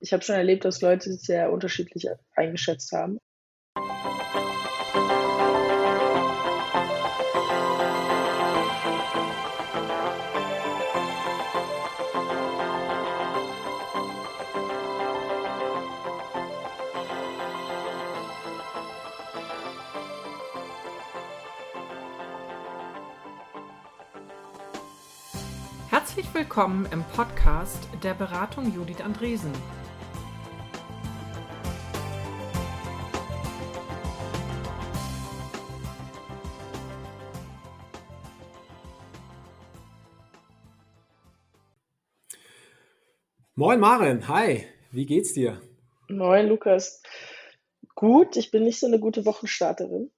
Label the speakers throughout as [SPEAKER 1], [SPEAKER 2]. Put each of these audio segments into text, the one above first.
[SPEAKER 1] ich habe schon erlebt, dass Leute es sehr unterschiedlich eingeschätzt haben.
[SPEAKER 2] Herzlich willkommen im Podcast der Beratung Judith Andresen.
[SPEAKER 3] Moin Maren, hi, wie geht's dir?
[SPEAKER 1] Moin Lukas. Gut, ich bin nicht so eine gute Wochenstarterin.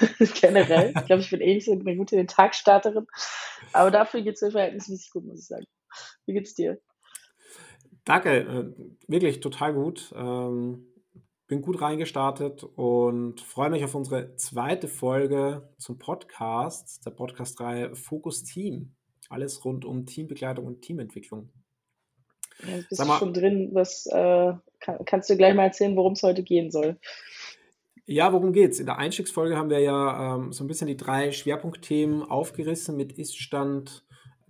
[SPEAKER 1] Generell. Ich glaube, ich bin eh nicht so eine gute Tagstarterin. Aber dafür geht es mir verhältnismäßig gut, muss ich sagen. Wie geht's dir?
[SPEAKER 3] Danke, äh, wirklich total gut. Ähm, bin gut reingestartet und freue mich auf unsere zweite Folge zum Podcast, der Podcast-Reihe Fokus Team. Alles rund um Teambegleitung und Teamentwicklung.
[SPEAKER 1] Ja, bist du schon drin. Was, äh, kann, kannst du gleich mal erzählen, worum es heute gehen soll?
[SPEAKER 3] Ja, worum geht's? In der Einstiegsfolge haben wir ja ähm, so ein bisschen die drei Schwerpunktthemen aufgerissen mit Iststand,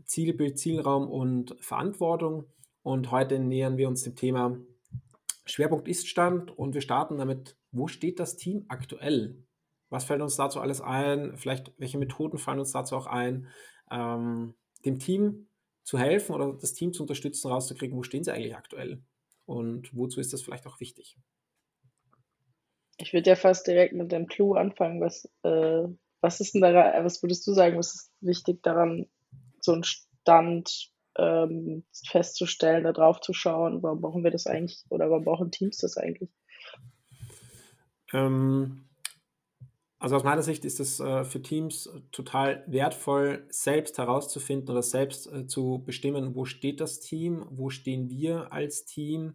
[SPEAKER 3] Zielbild, Zielraum und Verantwortung. Und heute nähern wir uns dem Thema Schwerpunkt Iststand und wir starten damit, wo steht das Team aktuell? Was fällt uns dazu alles ein? Vielleicht, welche Methoden fallen uns dazu auch ein? Ähm, dem Team zu helfen oder das Team zu unterstützen, rauszukriegen, wo stehen sie eigentlich aktuell und wozu ist das vielleicht auch wichtig.
[SPEAKER 1] Ich würde ja fast direkt mit dem Clou anfangen. Was, äh, was ist denn daran, was würdest du sagen, was ist wichtig daran, so einen Stand ähm, festzustellen, da drauf zu schauen? Warum brauchen wir das eigentlich oder warum brauchen Teams das eigentlich?
[SPEAKER 3] Ähm, also aus meiner Sicht ist es äh, für Teams total wertvoll, selbst herauszufinden oder selbst äh, zu bestimmen, wo steht das Team, wo stehen wir als Team,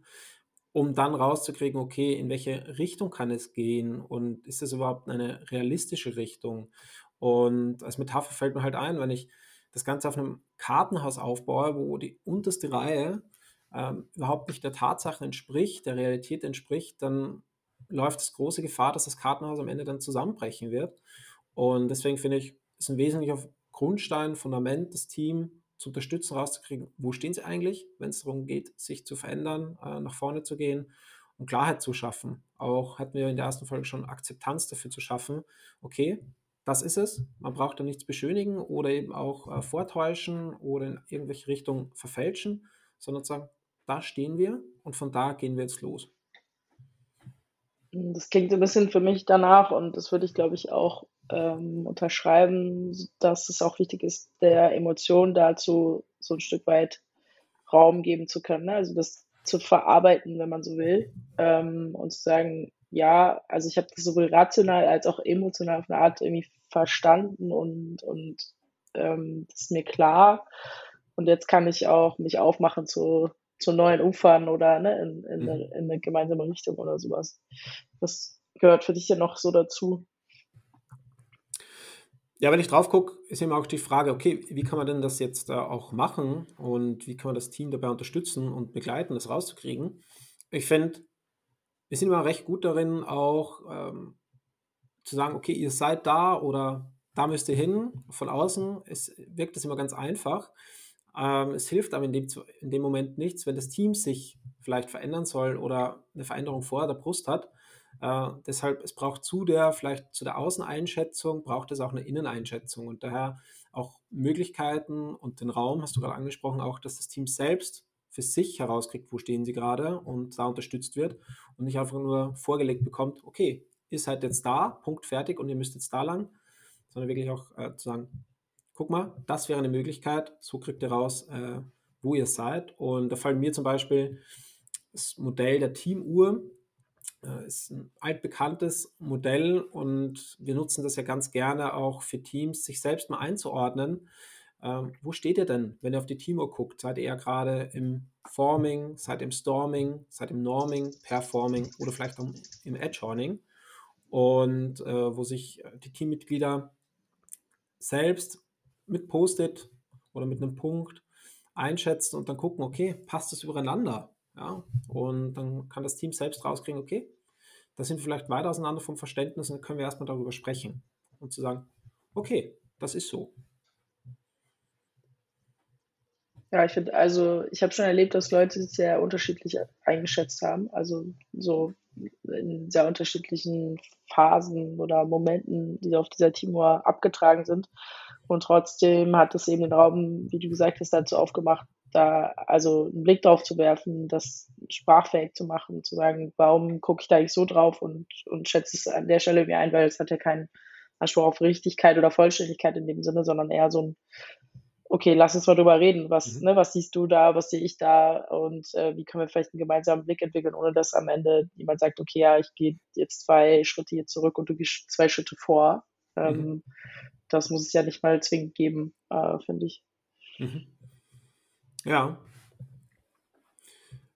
[SPEAKER 3] um dann rauszukriegen, okay, in welche Richtung kann es gehen und ist es überhaupt eine realistische Richtung? Und als Metapher fällt mir halt ein, wenn ich das Ganze auf einem Kartenhaus aufbaue, wo die unterste Reihe ähm, überhaupt nicht der Tatsache entspricht, der Realität entspricht, dann läuft es große Gefahr, dass das Kartenhaus am Ende dann zusammenbrechen wird. Und deswegen finde ich, ist ein wesentlicher Grundstein, Fundament, das Team zu unterstützen, rauszukriegen, wo stehen sie eigentlich, wenn es darum geht, sich zu verändern, äh, nach vorne zu gehen und Klarheit zu schaffen. Auch hatten wir in der ersten Folge schon Akzeptanz dafür zu schaffen, okay, das ist es, man braucht da nichts beschönigen oder eben auch äh, vortäuschen oder in irgendwelche Richtungen verfälschen, sondern sagen, da stehen wir und von da gehen wir jetzt los.
[SPEAKER 1] Das klingt ein bisschen für mich danach und das würde ich, glaube ich, auch ähm, unterschreiben, dass es auch wichtig ist, der Emotion dazu so ein Stück weit Raum geben zu können. Ne? Also das zu verarbeiten, wenn man so will, ähm, und zu sagen, ja, also ich habe das sowohl rational als auch emotional auf eine Art irgendwie verstanden und, und ähm, das ist mir klar. Und jetzt kann ich auch mich aufmachen zu zu neuen Ufern oder ne, in, in, mhm. eine, in eine gemeinsame Richtung oder sowas. Das gehört für dich ja noch so dazu.
[SPEAKER 3] Ja, wenn ich drauf gucke, ist immer auch die Frage, okay, wie kann man denn das jetzt äh, auch machen und wie kann man das Team dabei unterstützen und begleiten, das rauszukriegen? Ich finde, wir sind immer recht gut darin, auch ähm, zu sagen, okay, ihr seid da oder da müsst ihr hin. Von außen es wirkt es immer ganz einfach. Ähm, es hilft aber in dem, in dem Moment nichts, wenn das Team sich vielleicht verändern soll oder eine Veränderung vor der Brust hat. Äh, deshalb, es braucht zu der, vielleicht zu der Außeneinschätzung, braucht es auch eine Inneneinschätzung und daher auch Möglichkeiten und den Raum, hast du gerade angesprochen, auch, dass das Team selbst für sich herauskriegt, wo stehen sie gerade und da unterstützt wird und nicht einfach nur vorgelegt bekommt, okay, ihr seid jetzt da, Punkt fertig und ihr müsst jetzt da lang, sondern wirklich auch äh, zu sagen, guck mal, das wäre eine Möglichkeit, so kriegt ihr raus, äh, wo ihr seid. Und da fallen mir zum Beispiel das Modell der Teamuhr, äh, ist ein altbekanntes Modell und wir nutzen das ja ganz gerne auch für Teams, sich selbst mal einzuordnen. Ähm, wo steht ihr denn, wenn ihr auf die Teamuhr guckt? Seid ihr eher gerade im Forming, seid im Storming, seid im Norming, Performing oder vielleicht auch im Edgehorning? Und äh, wo sich die Teammitglieder selbst mit Post-it oder mit einem Punkt einschätzen und dann gucken, okay, passt das übereinander? Ja? Und dann kann das Team selbst rauskriegen, okay, da sind wir vielleicht weiter auseinander vom Verständnis und dann können wir erstmal darüber sprechen und zu sagen, okay, das ist so.
[SPEAKER 1] Ja, ich finde, also ich habe schon erlebt, dass Leute es sehr unterschiedlich eingeschätzt haben. Also so in sehr unterschiedlichen Phasen oder Momenten, die auf dieser Teamur abgetragen sind. Und trotzdem hat es eben den Raum, wie du gesagt hast, dazu aufgemacht, da also einen Blick drauf zu werfen, das sprachfähig zu machen, zu sagen, warum gucke ich da eigentlich so drauf und, und schätze es an der Stelle mir ein, weil es hat ja keinen Anspruch auf Richtigkeit oder Vollständigkeit in dem Sinne, sondern eher so ein okay, lass uns mal drüber reden. Was, mhm. ne, was siehst du da, was sehe ich da und äh, wie können wir vielleicht einen gemeinsamen Blick entwickeln, ohne dass am Ende jemand sagt, okay, ja, ich gehe jetzt zwei Schritte hier zurück und du gehst zwei Schritte vor. Ähm, mhm. Das muss es ja nicht mal zwingend geben, äh, finde ich.
[SPEAKER 3] Mhm. Ja.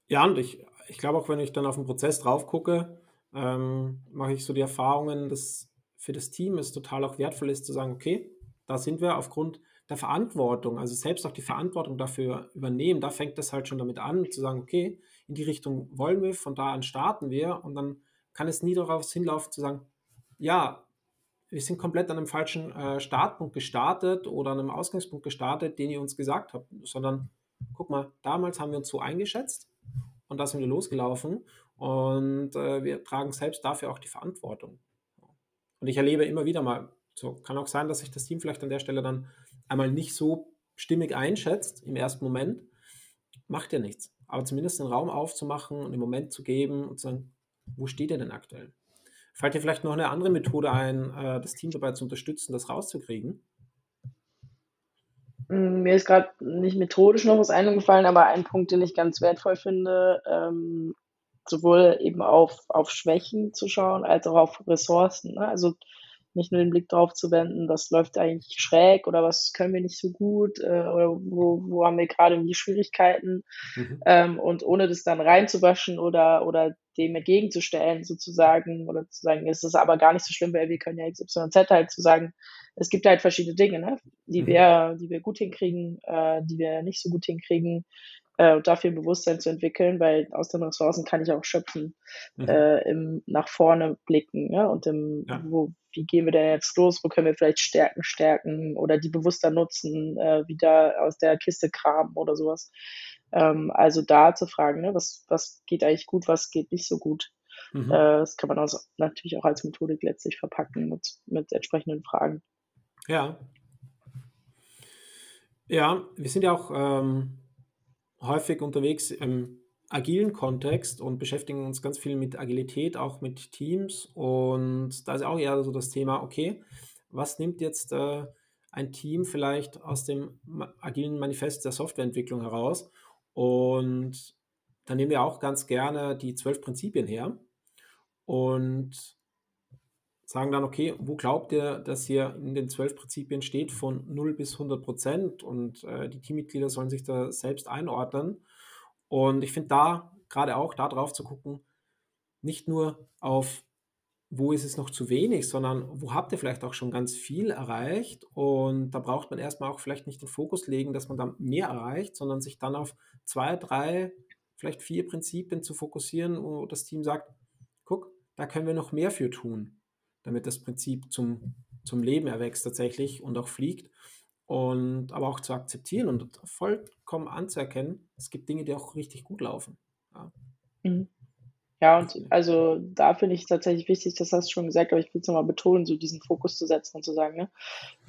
[SPEAKER 3] Ja, und ich, ich glaube auch, wenn ich dann auf den Prozess drauf gucke, ähm, mache ich so die Erfahrungen, dass für das Team es total auch wertvoll ist zu sagen, okay, da sind wir aufgrund der Verantwortung, also selbst auch die Verantwortung dafür übernehmen, da fängt es halt schon damit an, zu sagen, okay, in die Richtung wollen wir, von da an starten wir und dann kann es nie darauf hinlaufen zu sagen, ja, wir sind komplett an einem falschen äh, Startpunkt gestartet oder an einem Ausgangspunkt gestartet, den ihr uns gesagt habt, sondern guck mal, damals haben wir uns so eingeschätzt und da sind wir losgelaufen und äh, wir tragen selbst dafür auch die Verantwortung. Und ich erlebe immer wieder mal, so kann auch sein, dass sich das Team vielleicht an der Stelle dann einmal nicht so stimmig einschätzt im ersten Moment, macht ja nichts. Aber zumindest den Raum aufzumachen und den Moment zu geben und zu sagen, wo steht ihr denn aktuell? Fällt dir vielleicht noch eine andere Methode ein, äh, das Team dabei zu unterstützen, das rauszukriegen?
[SPEAKER 1] Mm, mir ist gerade nicht methodisch noch was eingefallen, aber ein Punkt, den ich ganz wertvoll finde, ähm, sowohl eben auf, auf Schwächen zu schauen, als auch auf Ressourcen. Ne? Also nicht nur den Blick darauf zu wenden, was läuft eigentlich schräg oder was können wir nicht so gut äh, oder wo, wo haben wir gerade die Schwierigkeiten mhm. ähm, und ohne das dann reinzuwaschen oder, oder dem entgegenzustellen sozusagen oder zu sagen, es ist aber gar nicht so schlimm, weil wir können ja XYZ halt zu sagen, es gibt halt verschiedene Dinge, ne, die mhm. wir, die wir gut hinkriegen, äh, die wir nicht so gut hinkriegen, äh, und dafür ein Bewusstsein zu entwickeln, weil aus den Ressourcen kann ich auch schöpfen, mhm. äh, im nach vorne blicken, ja, und im, ja. wo, wie gehen wir denn jetzt los, wo können wir vielleicht Stärken stärken oder die bewusster nutzen, äh, wieder aus der Kiste kramen oder sowas. Ähm, also da zu fragen, ne, was, was geht eigentlich gut, was geht nicht so gut. Mhm. Äh, das kann man also natürlich auch als Methodik letztlich verpacken mit, mit entsprechenden Fragen.
[SPEAKER 3] Ja. Ja, wir sind ja auch ähm, häufig unterwegs im agilen Kontext und beschäftigen uns ganz viel mit Agilität, auch mit Teams. Und da ist auch eher so das Thema, okay, was nimmt jetzt äh, ein Team vielleicht aus dem agilen Manifest der Softwareentwicklung heraus? Und da nehmen wir auch ganz gerne die zwölf Prinzipien her und sagen dann, okay, wo glaubt ihr, dass hier in den zwölf Prinzipien steht von 0 bis 100 Prozent und äh, die Teammitglieder sollen sich da selbst einordnen. Und ich finde da gerade auch darauf zu gucken, nicht nur auf, wo ist es noch zu wenig, sondern wo habt ihr vielleicht auch schon ganz viel erreicht. Und da braucht man erstmal auch vielleicht nicht den Fokus legen, dass man dann mehr erreicht, sondern sich dann auf zwei, drei, vielleicht vier Prinzipien zu fokussieren, wo das Team sagt, guck, da können wir noch mehr für tun damit das Prinzip zum, zum Leben erwächst tatsächlich und auch fliegt. Und aber auch zu akzeptieren und vollkommen anzuerkennen, es gibt Dinge, die auch richtig gut laufen.
[SPEAKER 1] Ja, mhm. ja und also da finde ich es tatsächlich wichtig, das hast du schon gesagt, aber ich will es nochmal betonen, so diesen Fokus zu setzen und zu sagen, ne,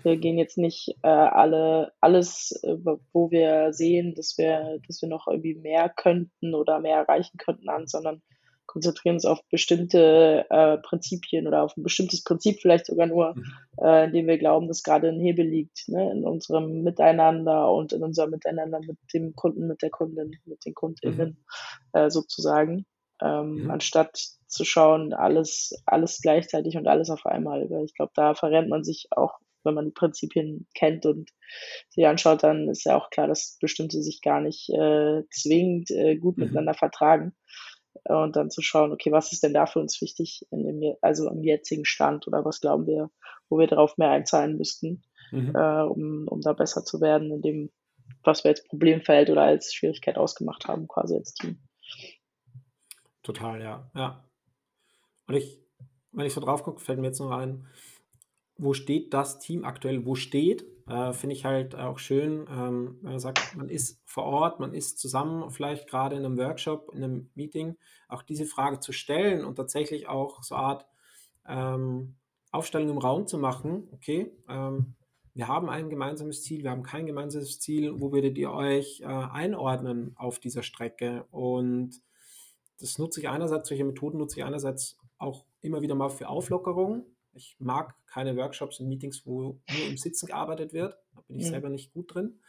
[SPEAKER 1] wir gehen jetzt nicht äh, alle alles, äh, wo wir sehen, dass wir, dass wir noch irgendwie mehr könnten oder mehr erreichen könnten an, sondern konzentrieren uns auf bestimmte äh, Prinzipien oder auf ein bestimmtes Prinzip vielleicht sogar nur, mhm. äh, in dem wir glauben, dass gerade ein Hebel liegt, ne, in unserem Miteinander und in unserem Miteinander mit dem Kunden, mit der Kundin, mit den KundInnen mhm. äh, sozusagen, ähm, mhm. anstatt zu schauen, alles, alles gleichzeitig und alles auf einmal, weil ich glaube, da verrennt man sich auch wenn man die Prinzipien kennt und sie anschaut, dann ist ja auch klar, dass bestimmte sich gar nicht äh, zwingend äh, gut mhm. miteinander vertragen und dann zu schauen, okay, was ist denn da für uns wichtig in dem, also im jetzigen Stand oder was glauben wir, wo wir darauf mehr einzahlen müssten, mhm. äh, um, um da besser zu werden in dem, was wir als Problemfeld oder als Schwierigkeit ausgemacht haben, quasi als Team.
[SPEAKER 3] Total, ja. Ja. Und ich, wenn ich so drauf gucke, fällt mir jetzt noch ein, wo steht das Team aktuell, wo steht, äh, finde ich halt auch schön, ähm, wenn man sagt, man ist vor Ort, man ist zusammen, vielleicht gerade in einem Workshop, in einem Meeting, auch diese Frage zu stellen und tatsächlich auch so eine Art ähm, Aufstellung im Raum zu machen. Okay, ähm, wir haben ein gemeinsames Ziel, wir haben kein gemeinsames Ziel, wo würdet ihr euch äh, einordnen auf dieser Strecke? Und das nutze ich einerseits, solche Methoden nutze ich einerseits auch immer wieder mal für Auflockerung. Ich mag keine Workshops und Meetings, wo nur im Sitzen gearbeitet wird. Da bin ich mhm. selber nicht gut drin.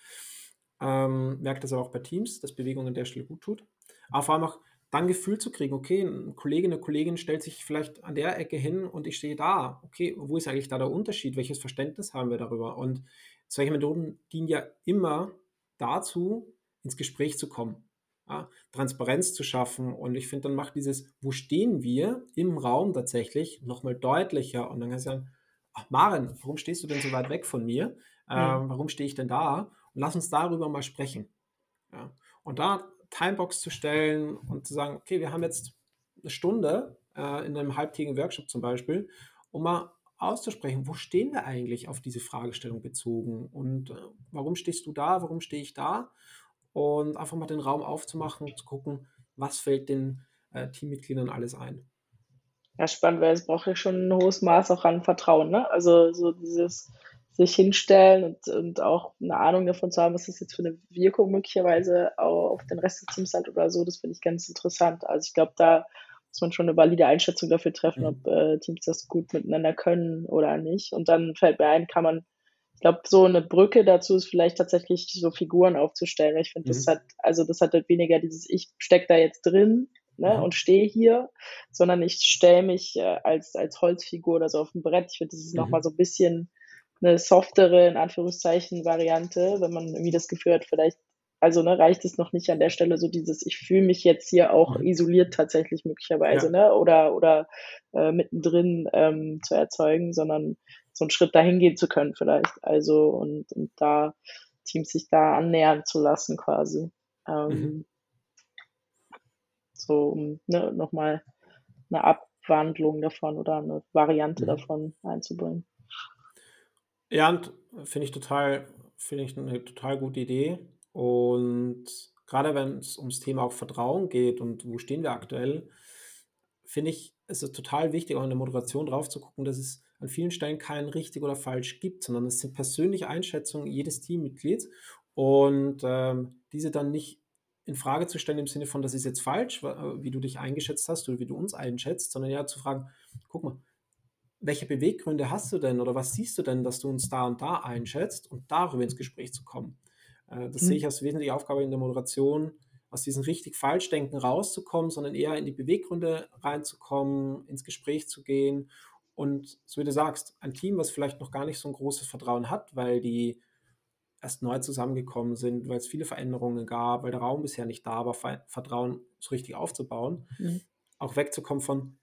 [SPEAKER 3] Ähm, merke das aber auch bei Teams, dass Bewegung an der Stelle gut tut. Aber vor allem auch dann Gefühl zu kriegen, okay, ein Kollege, eine Kollegin stellt sich vielleicht an der Ecke hin und ich stehe da. Okay, wo ist eigentlich da der Unterschied? Welches Verständnis haben wir darüber? Und solche Methoden dienen ja immer dazu, ins Gespräch zu kommen, ja, Transparenz zu schaffen. Und ich finde, dann macht dieses, wo stehen wir im Raum tatsächlich nochmal deutlicher. Und dann kannst du sagen, ach Maren, warum stehst du denn so weit weg von mir? Ähm, warum stehe ich denn da? Und lass uns darüber mal sprechen. Ja. Und da Timebox zu stellen und zu sagen, okay, wir haben jetzt eine Stunde äh, in einem halbtägigen Workshop zum Beispiel, um mal auszusprechen, wo stehen wir eigentlich auf diese Fragestellung bezogen und äh, warum stehst du da, warum stehe ich da und einfach mal den Raum aufzumachen, zu gucken, was fällt den äh, Teammitgliedern alles ein.
[SPEAKER 1] Ja, spannend, weil es braucht ja schon ein hohes Maß auch an Vertrauen, ne? Also so dieses sich hinstellen und, und auch eine Ahnung davon zu haben, was das jetzt für eine Wirkung möglicherweise auch auf den Rest des Teams hat oder so, das finde ich ganz interessant. Also ich glaube, da muss man schon eine valide Einschätzung dafür treffen, mhm. ob äh, Teams das gut miteinander können oder nicht. Und dann fällt mir ein, kann man, ich glaube, so eine Brücke dazu ist vielleicht tatsächlich so Figuren aufzustellen. Ich finde, mhm. das hat, also das hat halt weniger dieses, ich stecke da jetzt drin, ne, mhm. und stehe hier, sondern ich stelle mich äh, als, als Holzfigur oder so auf dem Brett. Ich finde, das ist mhm. nochmal so ein bisschen eine softere, in Anführungszeichen, Variante, wenn man irgendwie das Gefühl hat, vielleicht, also ne, reicht es noch nicht an der Stelle so dieses, ich fühle mich jetzt hier auch mhm. isoliert tatsächlich möglicherweise, ja. ne? Oder oder äh, mittendrin ähm, zu erzeugen, sondern so einen Schritt dahin gehen zu können vielleicht. Also und, und da Teams sich da annähern zu lassen quasi. Ähm, mhm. So, um ne, nochmal eine Abwandlung davon oder eine Variante mhm. davon einzubringen.
[SPEAKER 3] Ja, finde ich total, finde ich eine total gute Idee. Und gerade wenn es ums Thema auch Vertrauen geht und wo stehen wir aktuell, finde ich, ist es total wichtig, auch in der Moderation drauf zu gucken, dass es an vielen Stellen kein richtig oder falsch gibt, sondern es sind persönliche Einschätzungen jedes Teammitglieds und ähm, diese dann nicht in Frage zu stellen im Sinne von, das ist jetzt falsch, wie du dich eingeschätzt hast oder wie du uns einschätzt, sondern ja zu fragen, guck mal, welche Beweggründe hast du denn oder was siehst du denn, dass du uns da und da einschätzt und darüber ins Gespräch zu kommen? Äh, das mhm. sehe ich als wesentliche Aufgabe in der Moderation, aus diesem richtig Falschdenken rauszukommen, sondern eher in die Beweggründe reinzukommen, ins Gespräch zu gehen und so wie du sagst, ein Team, was vielleicht noch gar nicht so ein großes Vertrauen hat, weil die erst neu zusammengekommen sind, weil es viele Veränderungen gab, weil der Raum bisher nicht da war, Vertrauen so richtig aufzubauen, mhm. auch wegzukommen von,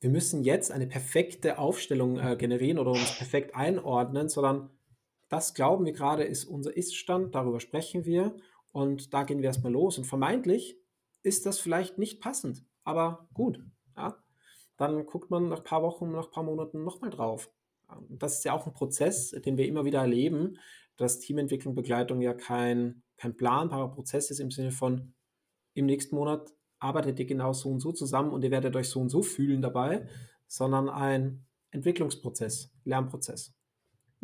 [SPEAKER 3] wir müssen jetzt eine perfekte Aufstellung äh, generieren oder uns perfekt einordnen, sondern das glauben wir gerade ist unser Ist-Stand, darüber sprechen wir und da gehen wir erstmal los. Und vermeintlich ist das vielleicht nicht passend, aber gut. Ja? Dann guckt man nach ein paar Wochen, nach ein paar Monaten nochmal drauf. Das ist ja auch ein Prozess, den wir immer wieder erleben, dass Teamentwicklung, Begleitung ja kein, kein planbarer Prozess ist im Sinne von, im nächsten Monat arbeitet ihr genau so und so zusammen und ihr werdet euch so und so fühlen dabei, sondern ein Entwicklungsprozess, Lernprozess.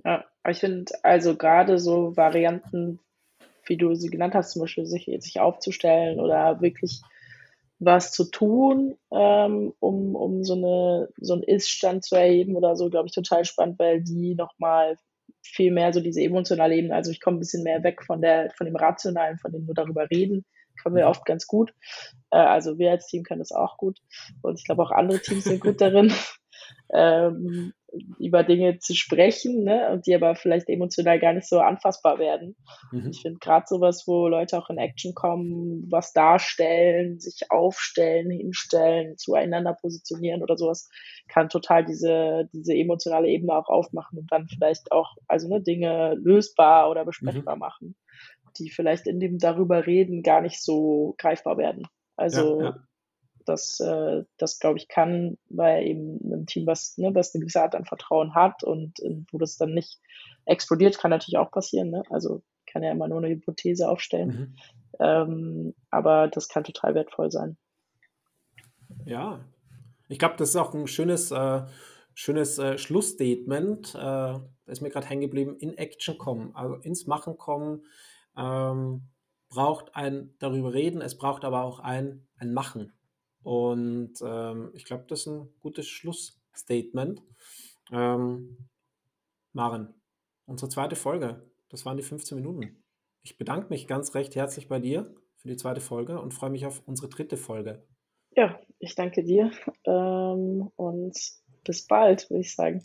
[SPEAKER 1] Ja, ich finde also gerade so Varianten, wie du sie genannt hast, zum Beispiel sich, sich aufzustellen oder wirklich was zu tun, ähm, um, um so, eine, so einen Ist-Stand zu erheben oder so, glaube ich, total spannend, weil die nochmal viel mehr so diese emotionale Ebene, also ich komme ein bisschen mehr weg von der, von dem Rationalen, von dem wir darüber reden, können wir oft ganz gut. Äh, also wir als Team können das auch gut. Und ich glaube auch andere Teams sind gut darin, ähm, über Dinge zu sprechen, ne? und die aber vielleicht emotional gar nicht so anfassbar werden. Mhm. Ich finde gerade sowas, wo Leute auch in Action kommen, was darstellen, sich aufstellen, hinstellen, zueinander positionieren oder sowas, kann total diese, diese emotionale Ebene auch aufmachen und dann vielleicht auch also ne, Dinge lösbar oder besprechbar mhm. machen die vielleicht in dem darüber reden gar nicht so greifbar werden. Also ja, ja. Das, äh, das glaube ich, kann bei eben einem Team, was, ne, was eine gewisse Art an Vertrauen hat und äh, wo das dann nicht explodiert, kann natürlich auch passieren. Ne? Also kann ja immer nur eine Hypothese aufstellen. Mhm. Ähm, aber das kann total wertvoll sein.
[SPEAKER 3] Ja, ich glaube, das ist auch ein schönes, äh, schönes äh, Schlussstatement. Äh, ist mir gerade hängen geblieben. In Action kommen, also ins Machen kommen, ähm, braucht ein darüber reden, es braucht aber auch ein, ein Machen. Und ähm, ich glaube, das ist ein gutes Schlussstatement. Ähm, Maren, unsere zweite Folge, das waren die 15 Minuten. Ich bedanke mich ganz recht herzlich bei dir für die zweite Folge und freue mich auf unsere dritte Folge.
[SPEAKER 1] Ja, ich danke dir ähm, und bis bald, würde ich sagen.